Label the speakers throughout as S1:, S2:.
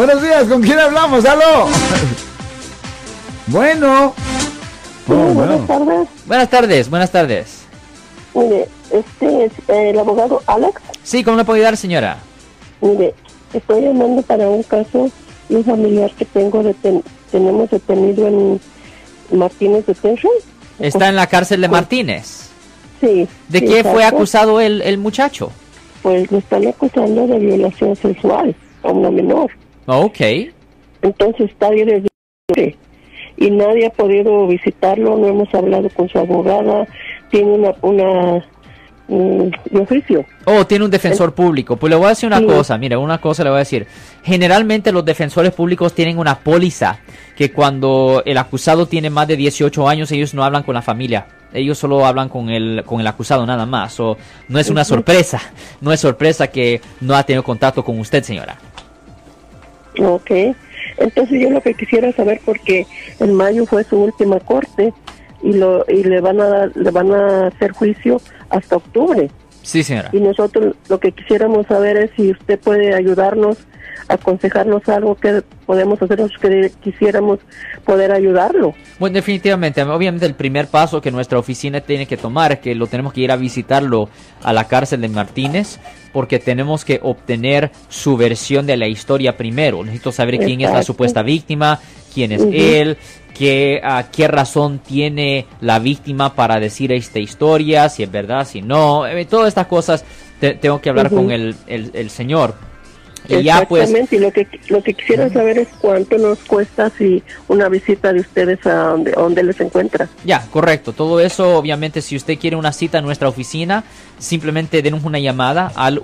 S1: Buenos días, ¿con quién hablamos? ¡Aló! bueno.
S2: Sí,
S1: Oh,
S2: buenas
S1: bueno.
S2: tardes.
S3: Buenas tardes, buenas tardes.
S2: Mire, este es eh, el abogado Alex.
S3: Sí, ¿cómo le puedo ayudar, señora?
S2: Mire, estoy llamando para un caso de un familiar que tengo deten- tenemos detenido en Martínez Detention.
S3: Está en la cárcel de Martínez.
S2: Sí.
S3: ¿De
S2: sí,
S3: qué fue acusado el, el muchacho?
S2: Pues lo están acusando de violación sexual a una menor.
S3: Ok.
S2: Entonces está ahí desde y nadie ha podido visitarlo, no hemos hablado con su abogada, tiene una, una de oficio.
S3: Oh, tiene un defensor público. Pues le voy a decir una
S2: Sí.
S3: cosa, mira, una cosa le voy a decir. Generalmente los defensores públicos tienen una póliza que cuando el acusado tiene más de 18 años, ellos no hablan con la familia. Ellos solo hablan con el, con el acusado nada más. O no es una sorpresa. No es sorpresa que no ha tenido contacto con usted, señora.
S2: Ok, entonces yo lo que quisiera saber porque en mayo fue su última corte y lo y le van a le van a hacer juicio hasta octubre
S3: Sí, señora.
S2: y nosotros lo que quisiéramos saber es si usted puede ayudarnos, aconsejarnos algo que podemos hacer que quisiéramos poder ayudarlo.
S3: Bueno, definitivamente, obviamente el primer paso que nuestra oficina tiene que tomar es que lo tenemos que ir a visitarlo a la cárcel de Martínez porque tenemos que obtener su versión de la historia primero. Necesito saber quién es la supuesta víctima, quién es él, qué, qué razón tiene la víctima para decir esta historia, si es verdad, si no. Eh, todas estas cosas te- tengo que hablar con el, el- el señor. Y ya pues...
S2: Exactamente, y lo que lo que quisiera saber es cuánto nos cuesta si una visita de ustedes a donde, a donde les encuentra.
S3: Ya, correcto. Todo eso, obviamente, si usted quiere una cita en nuestra oficina, simplemente denos una llamada al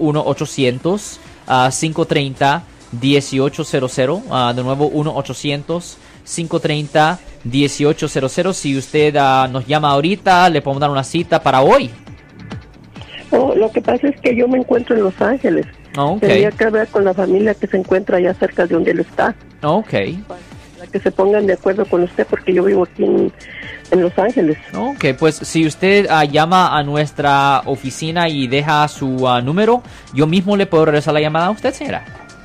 S3: 1-800-530-1800. Ah, de nuevo, 1-800-530-1800. Si usted ah, nos llama ahorita, le podemos dar una cita para hoy.
S2: Oh, lo que pasa es que yo me encuentro en Los Ángeles.
S3: Ah, Ok,
S2: Tendría que hablar con la familia que se encuentra allá cerca de donde él está.
S3: ok,
S2: Para que se pongan de acuerdo con usted porque yo vivo aquí en, en Los Ángeles.
S3: ok. Pues si usted llama a nuestra oficina y deja su número, yo mismo le puedo regresar la llamada a usted, señora.